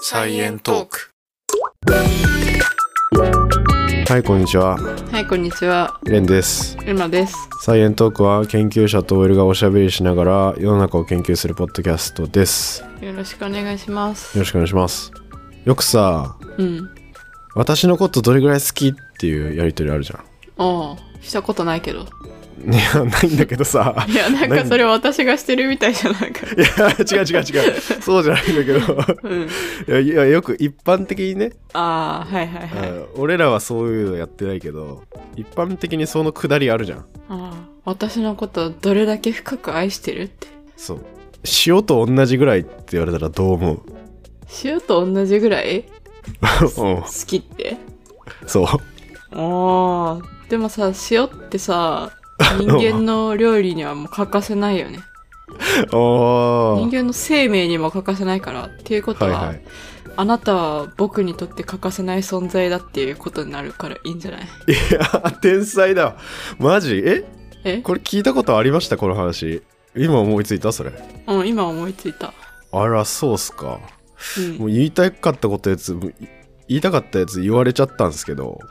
サイエントーク。はい、こんにちは。はい、こんにちは。レンです。ルナです。サイエントークは研究者と OL がおしゃべりしながら世の中を研究するポッドキャストです。よよろしくお願いします。ろしくお願いします。よくさ、うん。私のことどれぐらい好きっていうやりとりあるじゃん。ああ、したことないけど。いや、ないんだけどさ。いや、なんかそれ私がしてるみたいじゃないか。いや、違う違う違う。そうじゃないんだけど。うん。いや、いやよく一般的にね、ああ、はいはいはい。うん俺らはそういうのやってないけど、一般的にそのくだりあるじゃん。ああ、私のことどれだけ深く愛してるって。そう。塩と同じぐらいって言われたらどう思う？塩と同じぐらい？うん好きって？そう。ああ、でもさ、塩ってさ、人間の料理にはもう欠かせないよね。人間の生命にも欠かせないから。っていうことは、はいはい。あなたは僕にとって欠かせない存在だっていうことになるからいいんじゃない？いや、天才だ。マジ？え？え？これ聞いたことありましたこの話。今思いついたそれ。うん、今思いついた。あら、そうっすか。うんもう言いたかったことやつ、言いたかったやつ言われちゃったんですけど。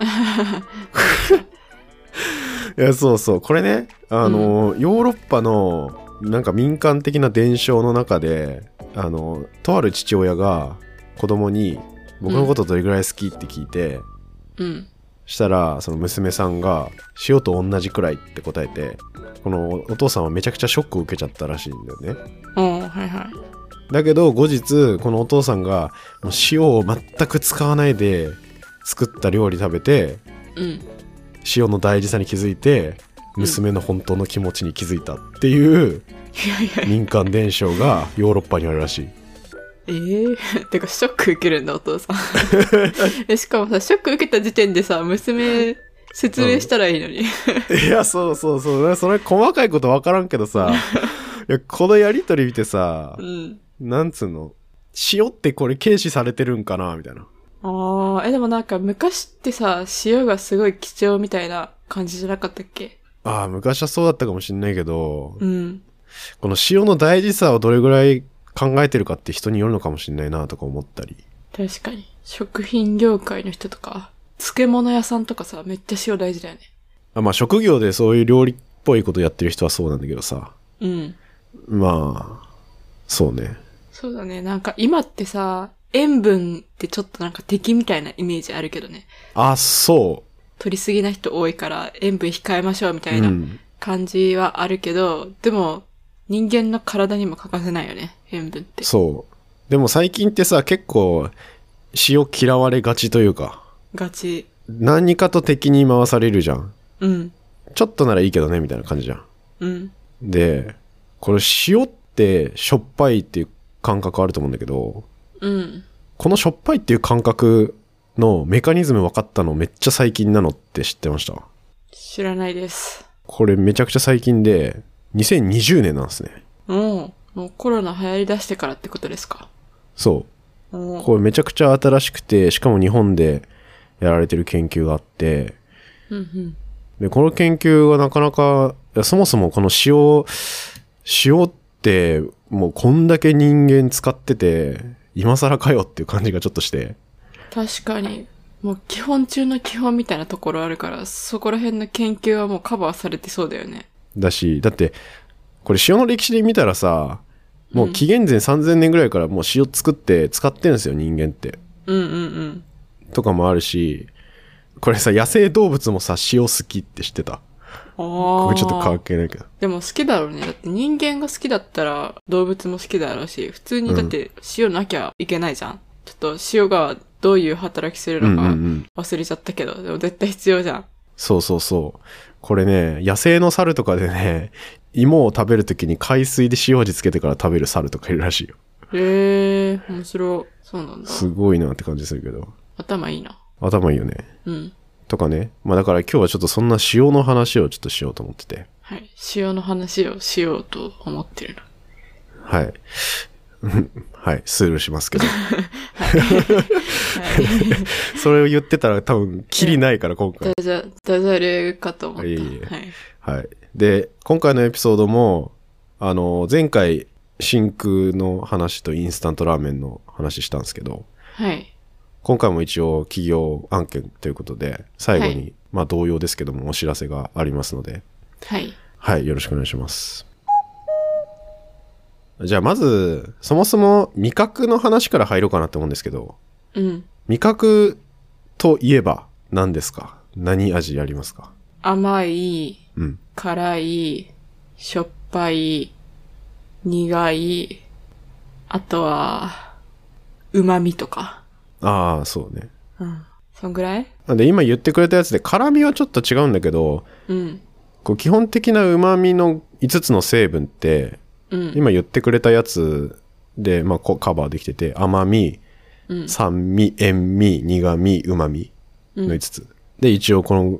いや、そうそう。これね、あの、ヨーロッパの、なんか民間的な伝承の中で、あの、とある父親が子供に、僕のことどれぐらい好きって聞いて、うん。したらその娘さんが塩と同じくらいって答えてこのお父さんはめちゃくちゃショックを受けちゃったらしいんだよねうん、はいはい。だけど後日このお父さんがもう塩を全く使わないで作った料理食べてうん。塩の大事さに気づいて娘の本当の気持ちに気づいたっていう民間伝承がヨーロッパにあるらしいえー、てかショック受けるんだ、お父さん。えしかもさ、ショック受けた時点でさ、娘、説明したらいいのに。いやそうそうそうそれ細かいこと分からんけどさいやこのやりとり見てさうん。なんつうの？塩ってこれ軽視されてるんかなみたいな。ああ、え、でもなんか昔ってさ、塩がすごい貴重みたいな感じじゃなかったっけ？ああ、昔はそうだったかもしんないけど、うん。この塩の大事さをどれぐらい考えてるかって人によるのかもしんないなとか思ったり。確かに。食品業界の人とか、漬物屋さんとかさ、めっちゃ塩大事だよね。あまあ職業でそういう料理っぽいことやってる人はそうなんだけどさ。うん。まあ、そうね。そうだね。なんか今ってさ、塩分ってちょっとなんか敵みたいなイメージあるけどね。あ、そ。取りすぎな人多いから塩分控えましょうみたう。いうなん感じはあるけど、でも人間の体にも欠かせないよね。塩分って。そう。でも最近ってさ、結構塩嫌われがちというか、ガチ。何かと敵に回されるじゃん。うん。ちょっとならいいけどね、みたいな感じじゃん。うん。で、これ塩ってしょっぱいっていう感覚あると思うんだけど、うん。このしょっぱいっていう感覚のメカニズム分かったのめっちゃ最近なのって知ってました？知らないです。これめちゃくちゃ最近で、2020年なんですね。もう、もうコロナ流行り出してからってことですか？そう。これめちゃくちゃ新しくて、しかも日本でやられてる研究があって、うんうん。で、この研究がなかなか、そもそもこの塩、塩ってもうこんだけ人間使ってて、今更かよっていう感じがちょっとして、確かに。もう基本中の基本みたいなところあるから、そこら辺の研究はもうカバーされてそうだよね。だし、だって、これ塩の歴史で見たらさ、もう紀元前3000年ぐらいからもう塩作って使ってんですよ、人間って。うんうんうん。とかもあるし、これさ、野生動物もさ、塩好きって知ってた？あこあ。れちょっと関係ないけど。でも好きだろうね。だって人間が好きだったら動物も好きだろうし、普通にだって塩なきゃいけないじゃん。ちょっと塩がどういう働きするうんのかうんうん。忘れちゃったけど、でも絶対必要じゃん。そうそうそう。これね、野生の猿とかでね、芋を食べるときに海水で塩味つけてから食べる猿とかいるらしいよ。へえー、面白い。そうなんだ。すごいなって感じするけど。頭いいな。頭いいよね。うん。とかね。まあだから今日はちょっとそんな塩の話をちょっとしようと思ってて。はい。塩の話をしようと思ってるの。はい。はい、スルーしますけど。はい。それを言ってたら多分、キリないから今回。ダジャ、ダジャレかと思った。いえいえはい。はい。で、今回のエピソードも、あの、前回真空の話とインスタントラーメンの話したんですけど、はい。今回も一応企業案件ということで、最後に、はいまあ同様ですけどもお知らせがありますので、はい。はい、よろしくお願いします。じゃあまず、そもそも味覚の話から入ろうかなと思うんですけど、うん。味覚といえば何ですか？何味ありますか？甘い、うん。辛い、しょっぱい、苦い、あとは、旨味とか。ああ、そうね。うん。そんぐらい？なんで今言ってくれたやつで辛みはちょっと違うんだけど、うん。こう基本的な旨味の5つの成分って、うん。今言ってくれたやつで、まあ、カバーできてて、甘み、うん。酸味、塩味、苦味、旨味の5つ。で、一応この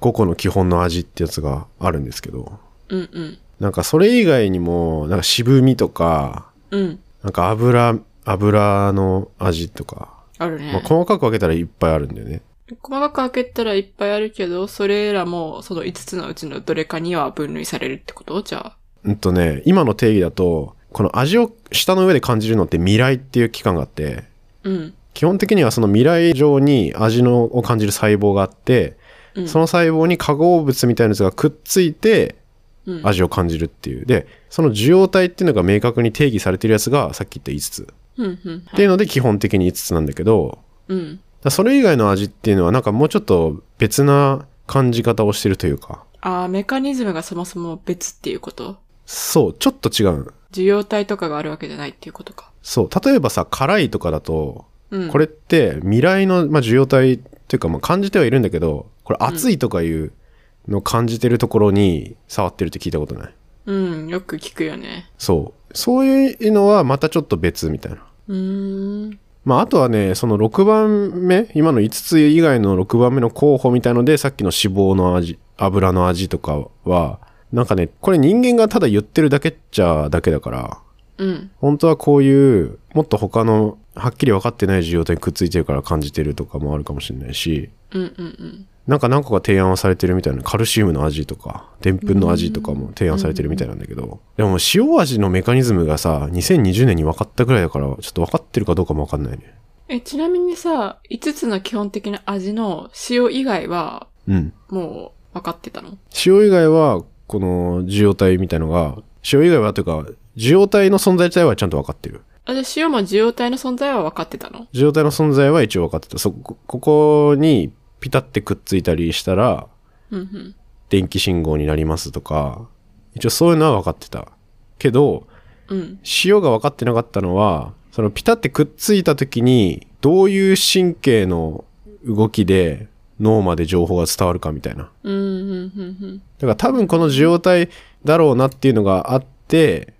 5個の基本の味ってやつがあるんですけど、うんうん。なんかそれ以外にも、なんか渋みとか、うん。なんか油、油の味とか、あるね。まあ、細かく分けたらいっぱいあるんだよね。細かく開けたらいっぱいあるけど、それらもその5つのうちのどれかには分類されるってこと？じゃあ。うんとね、今の定義だと、この味を舌の上で感じるのって未来っていう器官があって、うん。基本的にはその未来上に味のを感じる細胞があって、うん。その細胞に化合物みたいなやつがくっついてうん、味を感じるっていう。で、その受容体っていうのが明確に定義されてるやつがさっき言った5つ。うんうん。っていうので基本的に5つなんだけど、うん。それ以外の味っていうのはなんかもうちょっと別な感じ方をしてるというか、ああ、メカニズムがそもそも別っていうこと？そう、ちょっと違う。受容体とかがあるわけじゃないっていうことか。そう、例えばさ、辛いとかだと、うん。これって未来の、まあ、受容体というか、まあ、感じてはいるんだけど、これ熱いとかいうのを感じてるところに触ってるって聞いたことない？うん、よく聞くよね。そう。そういうのはまたちょっと別みたいな。うーん。まあ、あとはね、その6番目、今の5つ以外の6番目の候補みたいので、さっきの脂肪の味、油の味とかは、なんかね、これ人間がただ言ってるだけっちゃだけだから、うん。本当はこういう、もっと他の、はっきり分かってない受容体にくっついてるから感じてるとかもあるかもしれないし、うんうんうん。なんか何個か提案はされてるみたいな、カルシウムの味とか、でんぷんの味とかも提案されてるみたいなんだけど、でも塩味のメカニズムがさ、2020年に分かったぐらいだから、ちょっと分かってるかどうかも分かんないね。え、ちなみにさ、5つの基本的な味の塩以外は、うん。もう分かってたの？塩以外は、この受容体みたいのが、塩以外はというか、受容体の存在自体はちゃんと分かってる。あ、で、塩も受容体の存在は分かってたの？受容体の存在は一応分かってた。そこ、ここにピタってくっついたりしたら、うんうん。電気信号になりますとか、一応そういうのは分かってた。けど、うん。塩が分かってなかったのは、そのピタってくっついた時に、どういう神経の動きで脳まで情報が伝わるかみたいな。うん、うん、うん、だから多分この受容体だろうなっていうのがあって。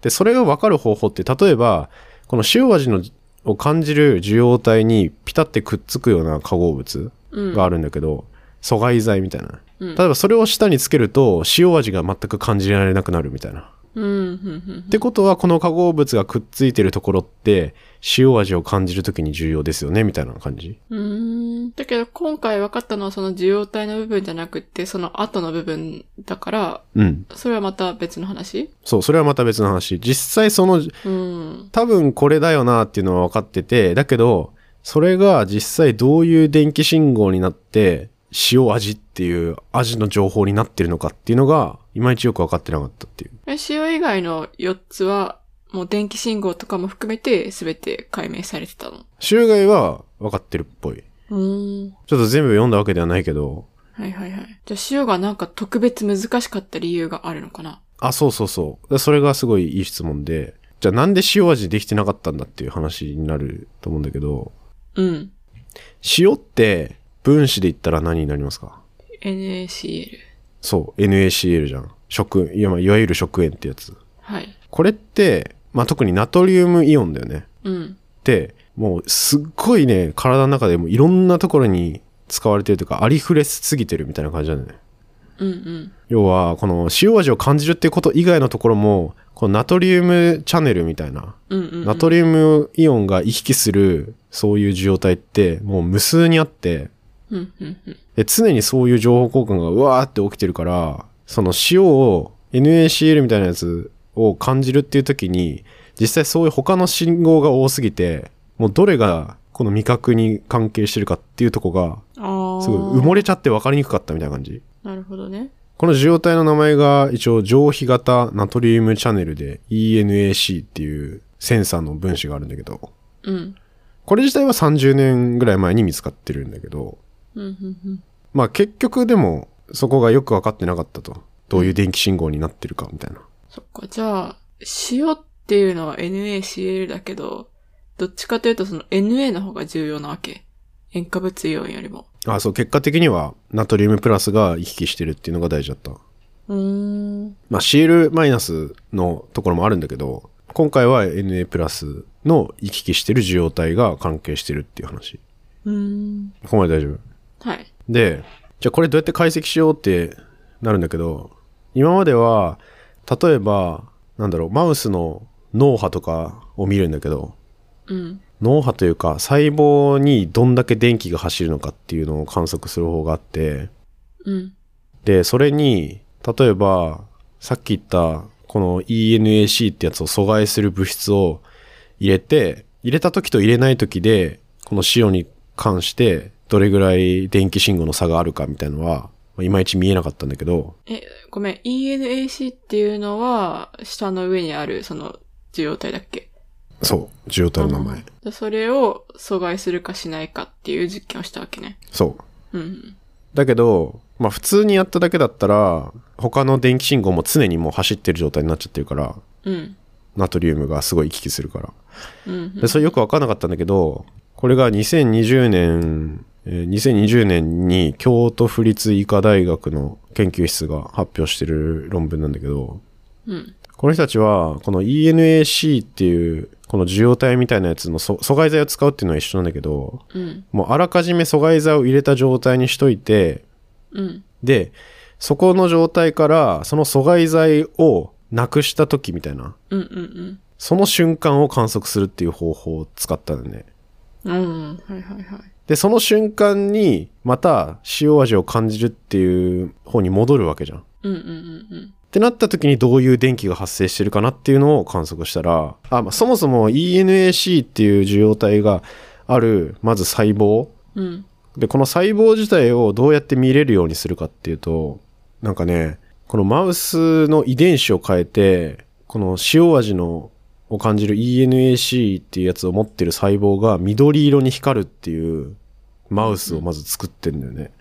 で、それが分かる方法って、例えば、この塩味のを感じる受容体にピタってくっつくような化合物うん。があるんだけど、阻害剤みたいな。うん例えばそれを舌につけると塩味が全く感じられなくなるみたいな。うん、うん、うんっ。てことはこの化合物がくっついてるところって塩味を感じるときに重要ですよねみたいな感じ？うーん。だけど今回分かったのはその受容体の部分じゃなくって、その後の部分だから、うん。それはまた別の話？そう、それはまた別の話。実際そのうん。多分これだよなっていうのは分かってて、だけど、それが実際どういう電気信号になって、塩味っていう味の情報になってるのかっていうのが、いまいちよく分かってなかったっていう。え塩以外の4つは、もう電気信号とかも含めて全て解明されてたの？塩害は分かってるっぽい。うーん。ちょっと全部読んだわけではないけど、はいはいはい。じゃあ塩がなんか特別難しかった理由があるのかな？あ、そうそうそう。でそれがすごいいい質問で、じゃあなんで塩味できてなかったんだっていう話になると思うんだけど、うん。塩って分子で言ったら何になりますか？NaCl。そう、NaCl じゃん。食、いや、まあいわゆる食塩ってやつ。はい。これって、まあ、特にナトリウムイオンだよね。うん。で、もうすっごいね、体の中でもいろんなところに使われてるというか、ありふれすぎてるみたいな感じだよね。うんうん。要は、この塩味を感じるっていうこと以外のところも、このナトリウムチャネルみたいな、うんうん、うん。ナトリウムイオンが行き来する、そういう受容体って、もう無数にあって、うんうんうん。で常にそういう情報交換がうわーって起きてるから、その塩を NaCl みたいなやつを感じるっていう時に、実際そういう他の信号が多すぎて、もうどれがこの味覚に関係してるかっていうとこが。すごい埋もれちゃって分かりにくかったみたいな感じ。なるほどね。この受容体の名前が一応上皮型ナトリウムチャネルで ENAC っていうセンサーの分子があるんだけど、うん。これ自体は30年ぐらい前に見つかってるんだけど、うん、うん、うん。まあ結局でもそこがよく分かってなかったと。どういう電気信号になってるかみたいな。そっか、じゃあ、塩っていうのは NaCl だけど、どっちかというとその Na の方が重要なわけ。塩化物イオンよりも。あ、そう、結果的にはナトリウムプラスが行き来してるっていうのが大事だった。うーん。まあ Cl マイナスのところもあるんだけど、今回は Na プラスの行き来してる受容体が関係してるっていう話。うーん。ここまで大丈夫？はい。で、じゃあこれどうやって解析しようってなるんだけど、今までは、例えば、なんだろう、マウスの脳波とかを見るんだけど、うん。脳波というか細胞にどんだけ電気が走るのかっていうのを観測する方があって、うん。で、それに、例えば、さっき言った、この ENAC ってやつを阻害する物質を入れて、入れた時と入れない時で、この塩に関して、どれぐらい電気信号の差があるかみたいのは、まあいまいち見えなかったんだけど、え、ごめん。ENAC っていうのは、下の上にある、その、受容体だっけ？そう、受容体の名前。でそれを阻害するかしないかっていう実験をしたわけね。そう。うん。だけど、まあ普通にやっただけだったら、他の電気信号も常にもう走ってる状態になっちゃってるから、うん。ナトリウムがすごい行き来するから。うん。で、それよくわかんなかったんだけど、これが2020年、えー2020年に京都府立医科大学の研究室が発表してる論文なんだけど、うん。この人たちは、この ENAC っていう、この受容体みたいなやつのそ阻害剤を使うっていうのは一緒なんだけど、うん。もうあらかじめ阻害剤を入れた状態にしといて、うん。で、そこの状態から、その阻害剤をなくした時みたいな、うん。うん。その瞬間を観測するっていう方法を使ったんだよね。うん。うん。はいはいはい。で、その瞬間に、また塩味を感じるっていう方に戻るわけじゃん。っうん。うん。うん。てなった時にどういう電気が発生してるかなっていうのを観測したら、あ、まあ、そもそも ENAC っていう受容体がある、まず細胞。うん。で、この細胞自体をどうやって見れるようにするかっていうと、なんかね、このマウスの遺伝子を変えて、この塩味のを感じる ENAC っていうやつを持ってる細胞が緑色に光るっていうマウスをまず作ってんだよね。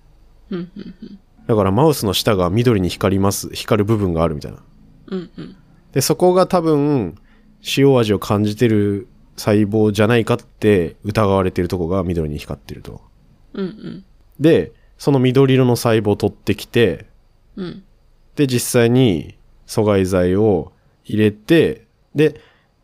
うん。うん。だからマウスの下が緑に光ります、光る部分があるみたいな。うん。うん。で、そこが多分塩味を感じてる細胞じゃないかって疑われてるとこが緑に光ってると。うん。うん。で、その緑色の細胞を取ってきて、うん。で、実際に阻害剤を入れて、で、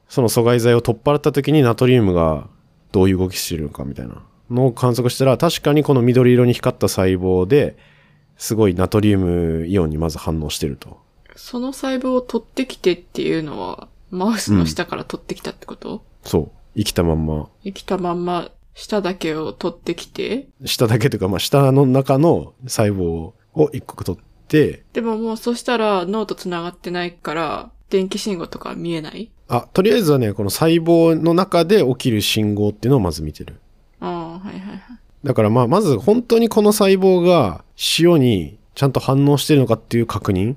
その阻害剤を取っ払った時にナトリウムがどういう動きしてるのかみたいなのを観測したら、確かにこの緑色に光った細胞で、すごいナトリウムイオンにまず反応してると。その細胞を取ってきてっていうのは、マウスの下から取ってきたってこと、そう。生きたまんま。生きたまんま、下だけを取ってきて、下だけというか、まあ、下の中の細胞を一個取って、でももうそしたら脳と繋がってないから、電気信号とか見えない？あ、とりあえずはね、この細胞の中で起きる信号っていうのをまず見てる。ああ、はいはいはい。だからまあ、まず本当にこの細胞が塩にちゃんと反応してるのかっていう確認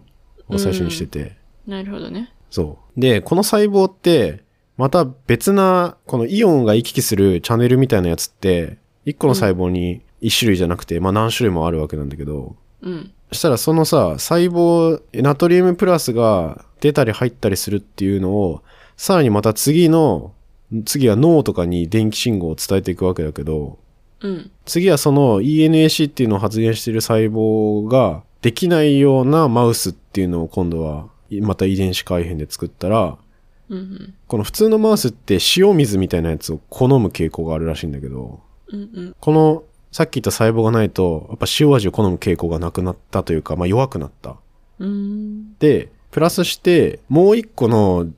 を最初にしてて。なるほどね。そう。で、この細胞って、また別な、このイオンが行き来するチャンネルみたいなやつって、一個の細胞に一種類じゃなくて、まあ何種類もあるわけなんだけど、うん。そしたらそのさ、細胞、ナトリウムプラスが出たり入ったりするっていうのを、さらにまた次の、次は脳とかに電気信号を伝えていくわけだけど、うん。次はその ENAC っていうのを発現している細胞ができないようなマウスっていうのを今度はまた遺伝子改変で作ったら、うんうん。この普通のマウスって塩水みたいなやつを好む傾向があるらしいんだけど、うんうん。このさっき言った細胞がないと、やっぱ塩味を好む傾向がなくなったというか、まあ弱くなった。うーん。で、プラスして、もう一個の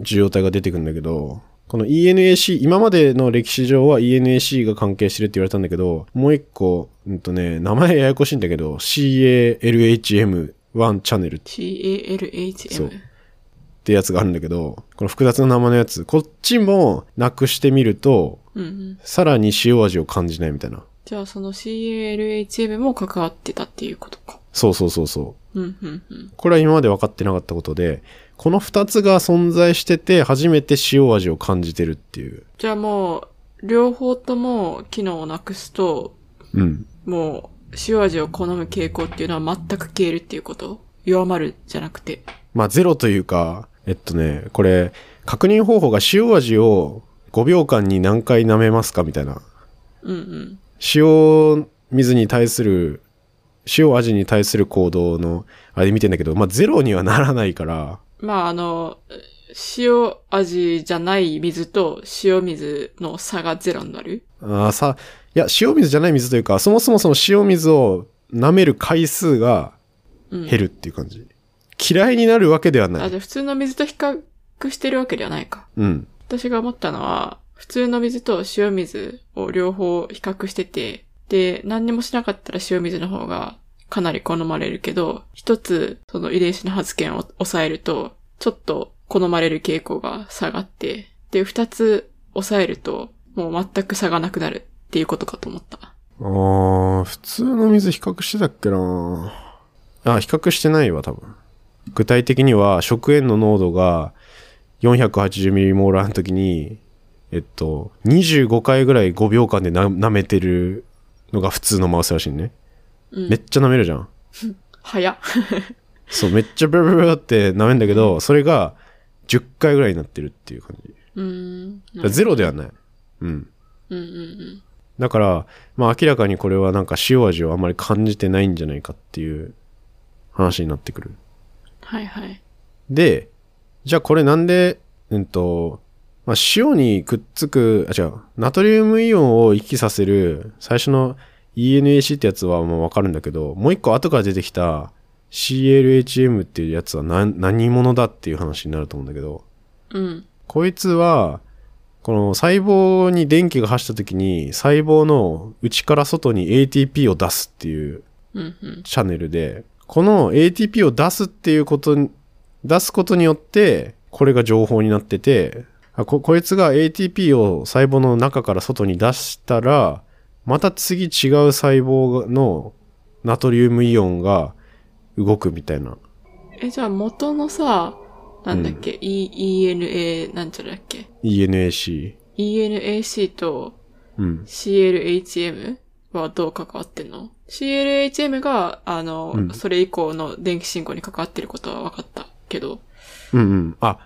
受容体が出てくるんだけど、この ENAC、今までの歴史上は ENAC が関係してるって言われたんだけど、もう一個、うんとね、名前ややこしいんだけど、CALHM1 チャンネル。CALHM。そうってやつがあるんだけど、この複雑な生のやつ、こっちもなくしてみると、うんうん。さらに塩味を感じないみたいな。じゃあその CALHM も関わってたっていうことか。そうそうそうそう。うんうんうん。これは今まで分かってなかったことで、この二つが存在してて、初めて塩味を感じてるっていう。じゃあもう、両方とも機能をなくすと、うん。もう、塩味を好む傾向っていうのは全く消えるっていうこと？弱まるじゃなくて。まあ、ゼロというか、えっとね、これ、確認方法が塩味を5秒間に何回舐めますかみたいな。うんうん。塩水に対する、塩味に対する行動の、あれ見てんだけど、まあ、ゼロにはならないから、まああの、塩味じゃない水と塩水の差がゼロになるあーさ、いや、塩水じゃない水というか、そもそもその塩水を舐める回数がうん。減るっていう感じ。嫌いになるわけではなあ、い。じゃあ普通の水と比較してるわけではないか。うん。私が思ったのは、普通の水と塩水を両方比較してて、で、何にもしなかったら塩水の方がかなり好まれるけど、一つその遺伝子の発現を抑えると、ちょっと好まれる傾向が下がって、で、二つ抑えると、もう全く差がなくなるっていうことかと思った。あー、普通の水比較してたっけなあ、比較してないわ、多分。具体的には、食塩の濃度が 480ml の時に、えっと、25回ぐらい5秒間でな舐めてるのが普通のマウスらしいね。うんめっちゃ舐めるじゃん。早っ。そう、めっちゃブルブルって舐めんだけど、それが10回ぐらいになってるっていう感じ。うーん。だからゼロではない。うん。うんうんうん。だから、まあ明らかにこれはなんか塩味をあんまり感じてないんじゃないかっていう話になってくる。はいはい。で、じゃあこれなんで、うんと、まあ、塩にくっつく、あ、違う、ナトリウムイオンを行きさせる最初の ENAC ってやつはもうわかるんだけど、もう一個後から出てきた CLHM っていうやつは何、何者だっていう話になると思うんだけど、うん。こいつは、この細胞に電気が走った時に細胞の内から外に ATP を出すっていう。チャンネルで、この ATP を出すっていうことに、出すことによって、これが情報になってて、あここいつが ATP を細胞の中から外に出したら、また次違う細胞のナトリウムイオンが動くみたいな。え、じゃあ元のさ、なんだっけ、E、ENA なんちゃらだっけ？ENAC。?ENAC とうん。CLHM はどう関わってんの ?CLHM が、あの、うんそれ以降の電気信号に関わってることは分かったけど。うんうん。あ、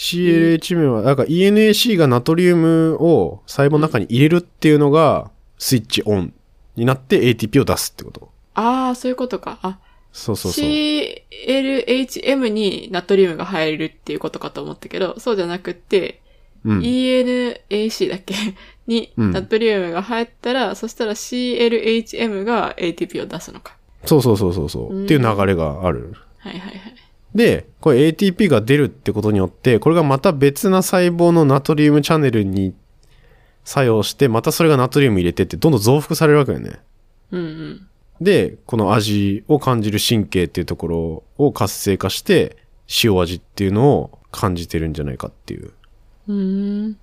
CLHM は、なんか ENAC がナトリウムを細胞の中に入れるっていうのが、スイッチオンになって ATP を出すってこと。ああ、そういうことか。あ、そうそうそう。CLHM にナトリウムが入るっていうことかと思ったけど、そうじゃなくって、うん。ENAC だっけ？にうんナトリウムが入ったら、そしたら CLHM が ATP を出すのか。そうそうそうそうそう。うんっていう流れがある。はいはいはい。で、これ ATP が出るってことによって、これがまた別な細胞のナトリウムチャンネルに作用して、またそれがナトリウム入れてって、どんどん増幅されるわけよね。うんうん。で、この味を感じる神経っていうところを活性化して、塩味っていうのを感じてるんじゃないかっていう。うーん。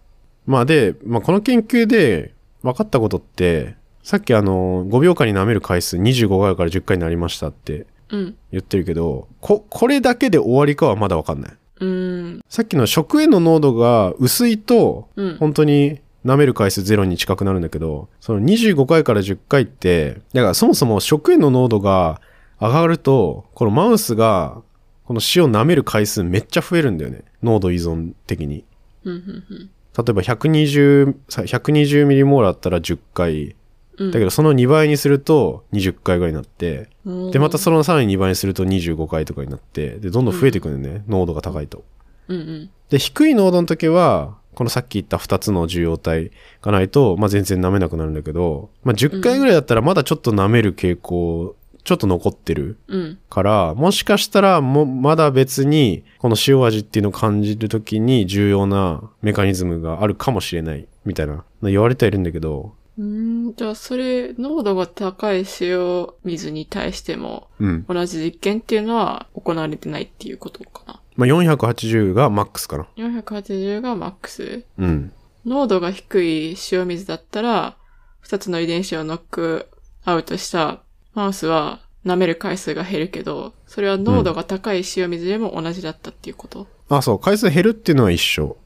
まあで、まあこの研究で分かったことって、さっきあの、5秒間に舐める回数25回から10回になりましたってうん。言ってるけど、こ、これだけで終わりかはまだ分かんない。うーん。さっきの食塩の濃度が薄いと、うん。本当に舐める回数ゼロに近くなるんだけど、その25回から10回って、だからそもそも食塩の濃度が上がると、このマウスが、この塩舐める回数めっちゃ増えるんだよね。濃度依存的に。うんうんうん例えば120、さ120ミリモールあったら10回。うん。だけどその2倍にすると20回ぐらいになって、どで、またそのさらに2倍にすると25回とかになって、で、どんどん増えていくんだよね。濃度が高いと。うんうん。で、低い濃度の時は、このさっき言った2つの受容体がないと、まあ、全然舐めなくなるんだけど、まあ、10回ぐらいだったらまだちょっと舐める傾向、ちょっと残ってるうん。から、もしかしたらも、まだ別に、この塩味っていうのを感じる時に重要なメカニズムがあるかもしれない、みたいな、言われてはいるんだけど、うーん。じゃあ、それ、濃度が高い塩水に対しても、うん。同じ実験っていうのは行われてないっていうことかな。まあ、480がマックスかな。480がマックス？うん。濃度が低い塩水だったら、二つの遺伝子をノックアウトしたマウスは舐める回数が減るけど、それは濃度が高い塩水でも同じだったっていうこと？あ、そう、回数減るっていうのは一緒。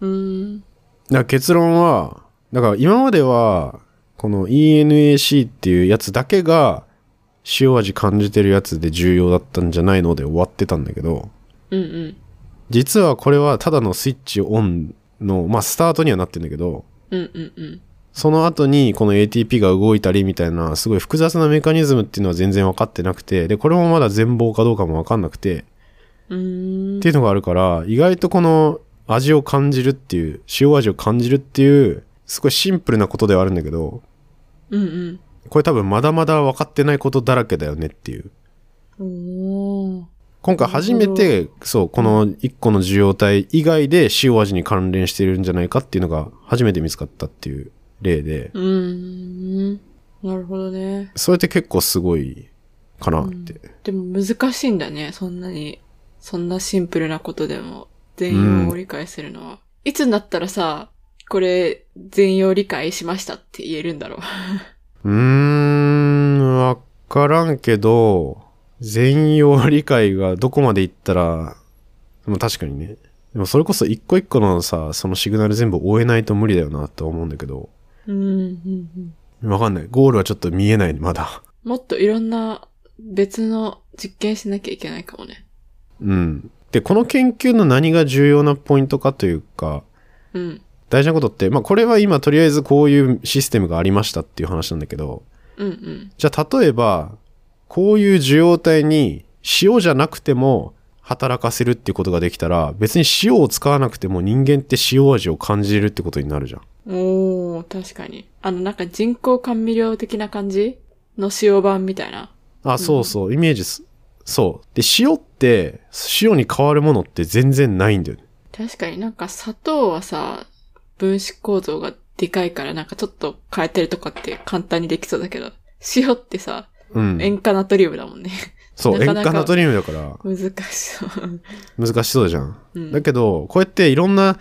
うーん。だから結論は、だから今までは、この ENAC っていうやつだけが、塩味感じてるやつで重要だったんじゃないので終わってたんだけど、うんうん。実はこれはただのスイッチオンの、まあスタートにはなってんだけど、うんうんうん。その後にこの ATP が動いたりみたいな、すごい複雑なメカニズムっていうのは全然分かってなくて、で、これもまだ全貌かどうかも分かんなくて、っていうのがあるから、意外とこの味を感じるっていう、塩味を感じるっていう、すごいシンプルなことではあるんだけど、うんうん。これ多分まだまだ分かってないことだらけだよねっていう。今回初めて、そう、この1個の受容体以外で塩味に関連しているんじゃないかっていうのが初めて見つかったっていう例で、うーん。なるほどね。それって結構すごいかなって。でも難しいんだね。そんなに、そんなシンプルなことでも、全容を理解するのは。いつになったらさ、これ、全容理解しましたって言えるんだろう。うーん、わからんけど、全容理解がどこまでいったら、でも確かにね。でもそれこそ一個一個のさ、そのシグナル全部追えないと無理だよなと思うんだけど、うん、うん、うん。わかんない。ゴールはちょっと見えない、まだ。もっといろんな別の実験しなきゃいけないかもね。うん。で、この研究の何が重要なポイントかというか、うん。大事なことって、まあこれは今とりあえずこういうシステムがありましたっていう話なんだけど、うん、うん。じゃあ例えば、こういう受容体に塩じゃなくても働かせるっていうことができたら、別に塩を使わなくても人間って塩味を感じれるってことになるじゃん。おー、確かに。あの、なんか人工甘味料的な感じの塩版みたいな？あ、そうそう、イメージす、そう。で、塩って、塩に変わるものって全然ないんだよね。確かになんか砂糖はさ、分子構造がでかいからなんかちょっと変えてるとかって簡単にできそうだけど、塩ってさ、うん。塩化ナトリウムだもんね。そう、なかなか塩化ナトリウムだから難しそう。難しそうじゃん。うんだけど、こうやっていろんな、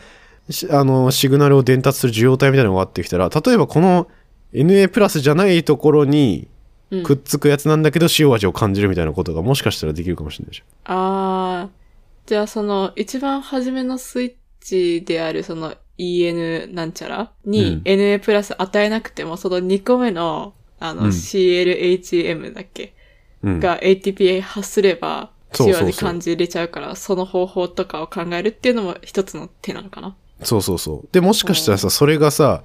しあの、シグナルを伝達する受容体みたいなのがあってきたら、例えばこの NA プラスじゃないところにうんくっつくやつなんだけど塩味を感じるみたいなことがもしかしたらできるかもしれないじあー、じゃあその一番初めのスイッチであるその EN なんちゃら？うにん NA プラス与えなくても、その2個目のあのうん CLHM だっけ？うん。が ATPA 発すればそうそうそう塩味感じれちゃうから、その方法とかを考えるっていうのも一つの手なのかな。そうそうそう。で、もしかしたらさ、それがさ、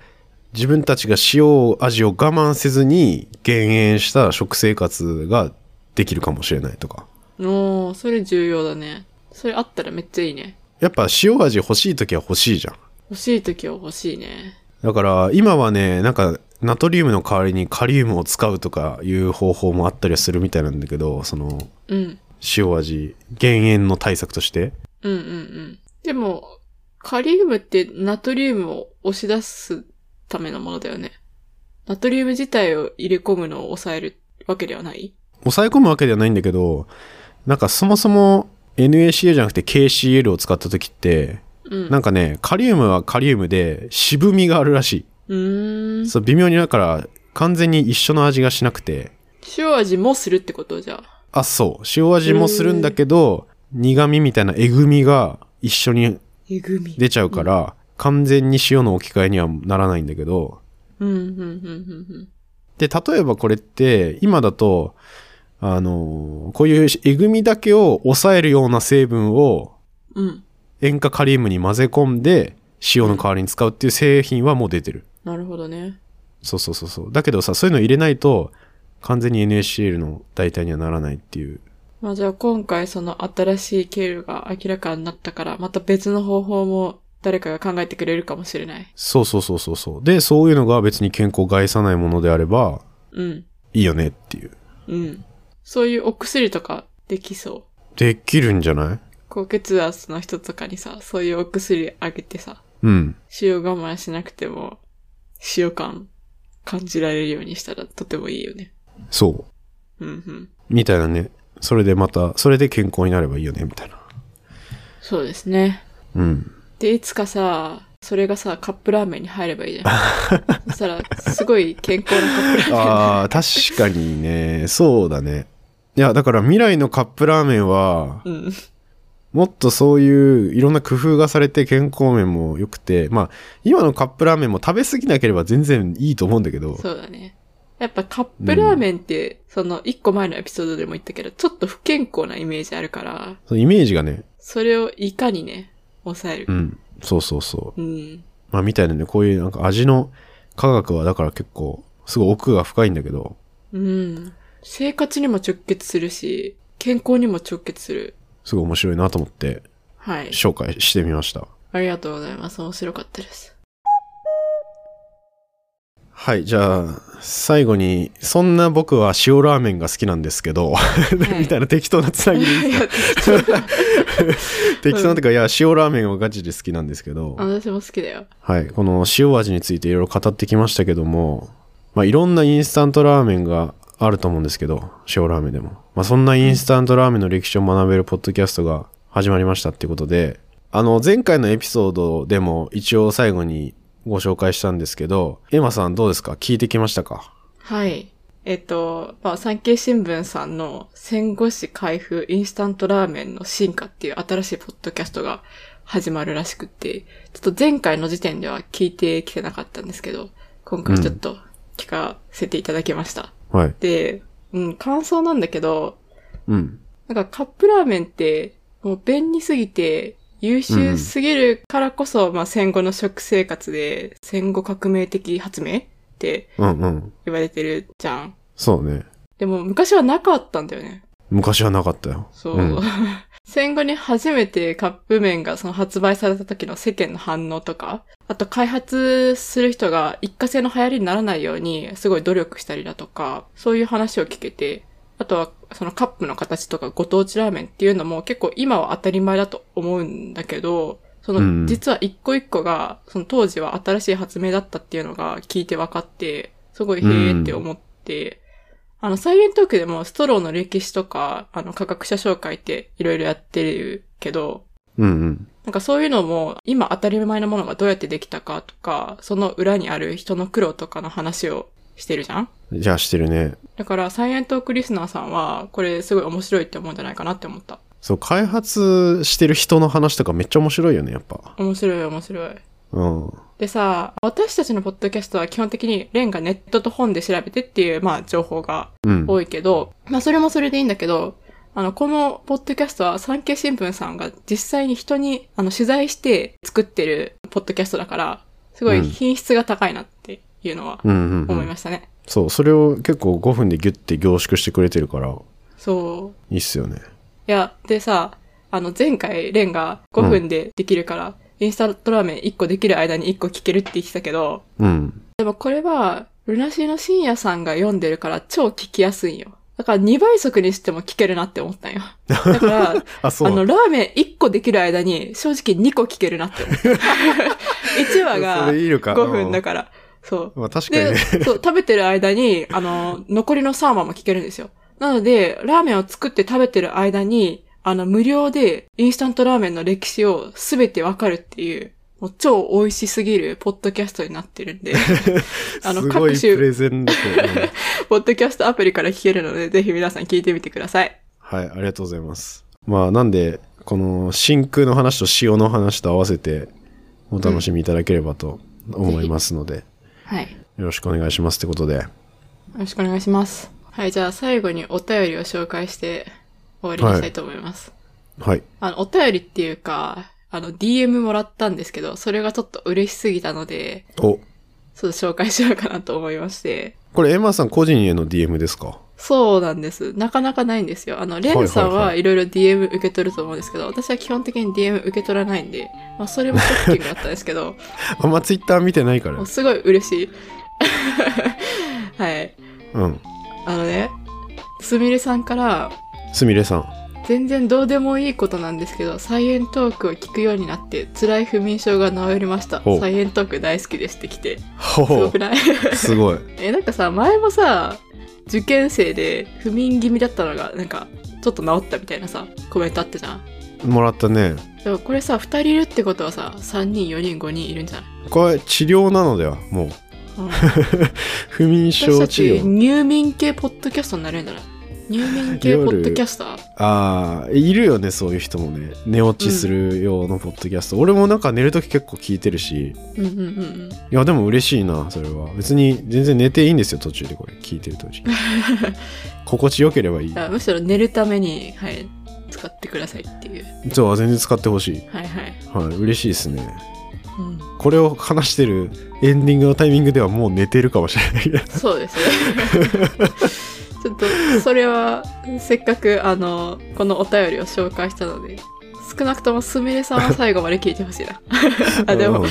自分たちが塩味を我慢せずに減塩した食生活ができるかもしれないとか。おー、それ重要だね。それあったらめっちゃいいね。やっぱ塩味欲しい時は欲しいじゃん。欲しい時は欲しいね。だから今はね、なんかナトリウムの代わりにカリウムを使うとかいう方法もあったりはするみたいなんだけど、そのうん。塩味減塩の対策として。うんうんうん。でも、カリウムってナトリウムを押し出すためのものだよね。ナトリウム自体を入れ込むのを抑えるわけではない？抑え込むわけではないんだけど、なんかそもそも NaCl じゃなくて KCl を使った時って、うん。なんかね、カリウムはカリウムで渋みがあるらしい。そう、微妙にだから完全に一緒の味がしなくて、塩味もするってこと？じゃあ。あ、そう、塩味もするんだけど、苦味みたいなえぐみが一緒に。出ちゃうから、完全に塩の置き換えにはならないんだけど、うん、うん、うん、うん、で、例えばこれって、今だと、あのーこういうえぐみだけを抑えるような成分をうん。うん。塩化カリウムに混ぜ込んで、塩の代わりに使うっていう製品はもう出てる。なるほどね。そうそうそうそう。だけどさ、そういうの入れないと、完全に NaCl の代替にはならないっていう。まあじゃあ今回その新しい経路が明らかになったから、また別の方法も誰かが考えてくれるかもしれない。そうそうそうそうそう。で、そういうのが別に健康を害さないものであれば、うん。いいよねっていう。うん。そういうお薬とかできそう。できるんじゃない？高血圧の人とかにさ、そういうお薬あげてさ、うん。塩我慢しなくても、塩感感じられるようにしたらとてもいいよね。そう。うんうん。みたいなね。それでまた、それで健康になればいいよね、みたいなそうですね。うん。で、いつかさ、それがさ、カップラーメンに入ればいいじゃん。そしたら、すごい健康なカップラーメン。ああ、確かにね、そうだね。いや、だから未来のカップラーメンは、うん。もっとそういういろんな工夫がされて健康面も良くて、まあ、今のカップラーメンも食べ過ぎなければ全然いいと思うんだけど、そうだね。やっぱカップラーメンって、その一個前のエピソードでも言ったけど、ちょっと不健康なイメージあるから、そのイメージがね、それをいかにね、抑えるう。ん、そうそうそう。うん。まあ、みたいなね、こういうなんか味の科学はだから結構、すごい奥が深いんだけど、うん。生活にも直結するし、健康にも直結する。すごい面白いなと思ってはい。紹介してみました。ありがとうございます。面白かったです。はい、じゃあ、最後に、そんな僕は塩ラーメンが好きなんですけど、い みたいな適当なつなぎですか？適当なってか、いや、塩ラーメンはガチで好きなんですけど、私も好きだよ。はい、この塩味についていろいろ語ってきましたけども、まあ、いろんなインスタントラーメンがあると思うんですけど、塩ラーメンでも。まあ、そんなインスタントラーメンの歴史を学べるポッドキャストが始まりましたってことで、あの、前回のエピソードでも一応最後にご紹介したんですけど、エマさんどうですか？聞いてきましたか？はい。えっと、まあ、産経新聞さんの戦後史開封インスタントラーメンの進化っていう新しいポッドキャストが始まるらしくって、ちょっと前回の時点では聞いてきてなかったんですけど、今回ちょっと聞かせていただきました。はい。で、うん、感想なんだけど、うん。なんかカップラーメンって、もう便利すぎて、優秀すぎるからこそ、まあ戦後の食生活で戦後革命的発明ってうんうん。言われてるじゃん。そうね。でも昔はなかったんだよね。昔はなかったよ。そう。ん 戦後に初めてカップ麺がその発売された時の世間の反応とか、あと開発する人が一過性の流行りにならないようにすごい努力したりだとか、そういう話を聞けて、あとはそのカップの形とかご当地ラーメンっていうのも結構今は当たり前だと思うんだけど、そうん。の実は一個一個がその当時は新しい発明だったっていうのが聞いて分かって、すごいへーって思って、あの、サイレントークでもストローの歴史とか、あの、科学者紹介っていろいろやってるけど、うんうん。なんかそういうのも、今当たり前のものがどうやってできたかとか、その裏にある人の苦労とかの話をしてるじゃん？じゃあしてるね。だから、サイエントークリスナーさんは、これすごい面白いって思うんじゃないかなって思った。そう、開発してる人の話とかめっちゃ面白いよね、やっぱ。面白い面白い。うん。でさ、私たちのポッドキャストは基本的にレンがネットと本で調べてっていう、まあ、情報がうん。多いけど、まあそれもそれでいいんだけど、あの、このポッドキャストは産経新聞さんが実際に人にあの取材して作ってるポッドキャストだから、すごい品質が高いなっていうのはうんうん、うん。思いましたね。そう、それを結構5分でギュッて凝縮してくれてるから、そう。いいっすよね。いや、でさ、あの前回レンが5分でできるから、インスタントラーメン1個できる間に1個聞けるって言ってたけど、うん。でもこれは、ルナシーの深夜さんが読んでるから超聞きやすいんよ。だから2倍速にしても聞けるなって思ったんよ。だから、あ。あの、ラーメン1個できる間に正直2個聞けるなって思った。1話そがれいいのか。5分だかから。そう。まあ確かに。そう、食べてる間に、あの、残りの3話も聞けるんですよ。なので、ラーメンを作って食べてる間に、あの、無料でインスタントラーメンの歴史をすべてわかるっていう、もう超美味しすぎるポッドキャストになってるんで、あのすごい各種プレゼンだ ポッドキャストアプリから聞けるので、ぜひ皆さん聞いてみてください。はい、ありがとうございます。まあ、なんで、この真空の話と塩の話と合わせてお楽しみいただければと思いますので、はい。よろしくお願いしますってことで。よろしくお願いします。はい、じゃあ最後にお便りを紹介して終わりにしたいと思います。はい。あの、お便りっていうか、あの、DM もらったんですけど、それがちょっと嬉しすぎたので、お、ちょっと紹介しようかなと思いまして。これエマさん個人への DM ですか？そうなんです。なかなかないんですよ。あの、レンさんはいはいははいろいろ DM 受け取ると思うんですけど、私は基本的に DM 受け取らないんで、まあ、それもショッキングだったんですけど、あんまツイッター見てないからもう。すごい嬉しい。はい。うん。あのね、すみれさんから、すみれさん。全然どうでもいいことなんですけど、サイエントークを聞くようになって、辛い不眠症が治りました。サイエントーク大好きですって来て。ほすごくない？う。すごい。え、なんかさ、前もさ、受験生で不眠気味だったのが、なんか、ちょっと治ったみたいなさ、コメントあったじゃん。もらったねでもこれさ、2人いるってことはさ、3人、4人、5人いるんじゃない？これ治療なのではもううん 不眠私たち症治療入眠系ポッドキャストになれるんじゃない？入眠系ポッドキャスター？ああいるよねそういう人もね。寝落ちする用のポッドキャスト、俺もなんか寝るとき結構聞いてるし。うんうんうんうん。いやでも嬉しいなそれは。別に全然寝ていいんですよ途中でこれ。聞いてる途中 心地よければいい。むしろ寝るために、はい、使ってくださいっていう。そう全然使ってほしい。はいはい。はい嬉しいですね。うん、これを話してるエンディングのタイミングではもう寝てるかもしれない。そうですね。ちょっと、それは、せっかく、あの、このお便りを紹介したので、少なくともすみれさんは最後まで聞いてほしいな。あ、でもうん、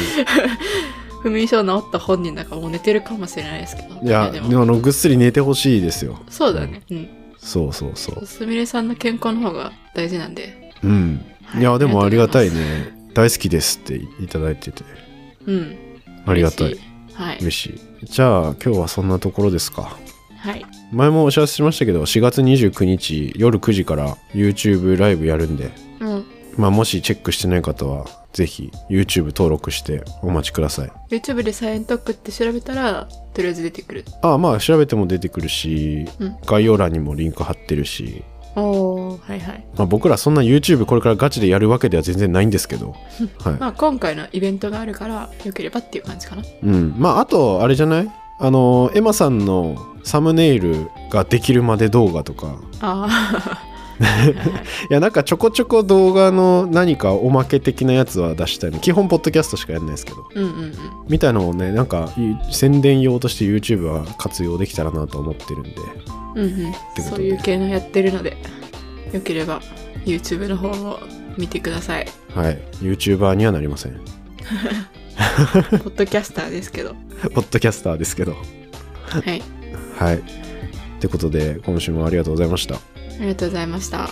不眠症治った本人だからもう寝てるかもしれないですけど。いやでも、でもあのぐっすり寝てほしいですよそうだね。うん。そうそうそうすみれさんの健康の方が大事なんで。うんはいいやでもありがたいね大好きですっていただいててうん。ありがたいはい。嬉しいじゃあ今日はそんなところですかはい。前もお知らせしましたけど4月29日夜9時から YouTube ライブやるんで、うん。まあ、もしチェックしてない方はぜひ YouTube 登録してお待ちください YouTube でサイエントークって調べたら、とりあえず出てくる。ああまあ調べても出てくるし、うん概要欄にもリンク貼ってるし、おー、はいはい。まあ、僕らそんな YouTube これからガチでやるわけでは全然ないんですけど、はいまあ今回のイベントがあるから、よければっていう感じかな。うん、まああとあれじゃない？あのエマさんのサムネイルができるまで動画とかああ。は いやなんかちょこちょこ動画の何かおまけ的なやつは出したいの基本ポッドキャストしかやんないですけどうんうんうん。みたいのをねなんかい宣伝用として YouTube は活用できたらなと思ってるんでうんうん。そういう系のやってるので、よければ YouTube の方も見てください。はい YouTuber にはなりません ポッドキャスターですけど。ポッドキャスターですけどはい。はいってことで今週もありがとうございましたありがとうございました。